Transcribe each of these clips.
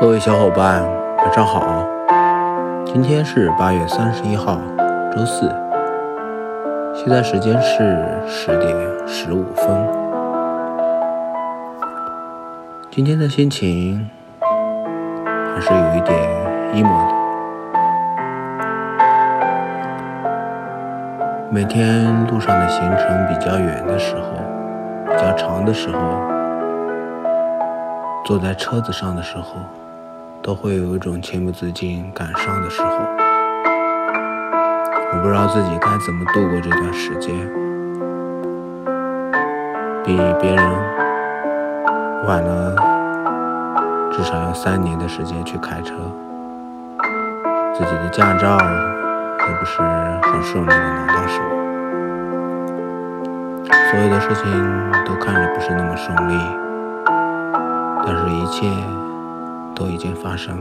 各位小伙伴，晚上好！今天是八月三十一号，周四，现在时间是十点十五分。今天的心情还是有一点 emo 的。每天路上的行程比较远的时候，比较长的时候，坐在车子上的时候。都会有一种情不自禁感伤的时候，我不知道自己该怎么度过这段时间。比别人晚了至少要三年的时间去开车，自己的驾照也不是很顺利的拿到手，所有的事情都看着不是那么顺利，但是一切。都已经发生，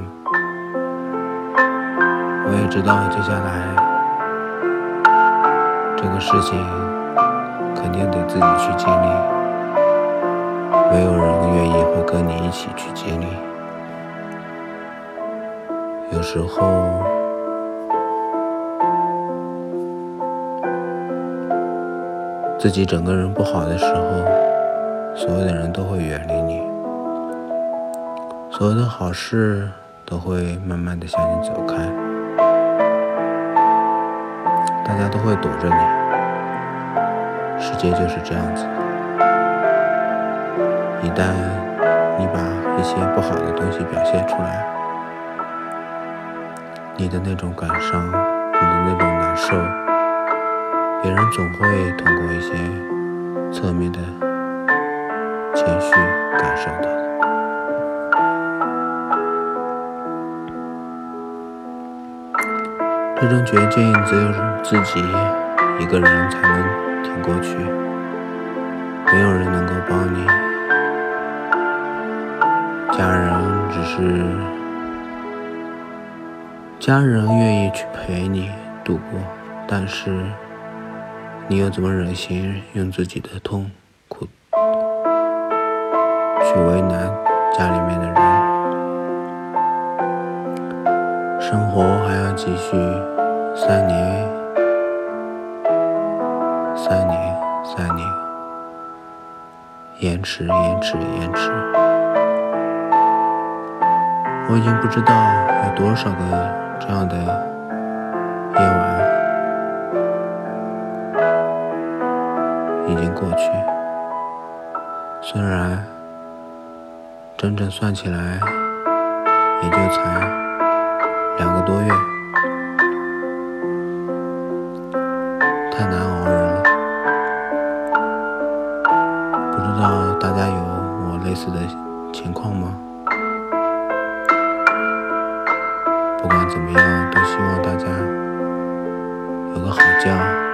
我也知道接下来这个事情肯定得自己去经历，没有人愿意会跟你一起去经历。有时候，自己整个人不好的时候，所有的人都会远离你。所有的好事都会慢慢的向你走开，大家都会躲着你，世界就是这样子。一旦你把一些不好的东西表现出来，你的那种感伤，你的那种难受，别人总会通过一些侧面的情绪感受到。这种绝境只有自己一个人才能挺过去，没有人能够帮你。家人只是家人愿意去陪你度过，但是你又怎么忍心用自己的痛苦去为难家里面的人？生活还要继续，三年，三年，三年，延迟，延迟，延迟。我已经不知道有多少个这样的夜晚已经过去，虽然整整算起来也就才。个多月，太难熬人了。不知道大家有我类似的情况吗？不管怎么样，都希望大家有个好觉。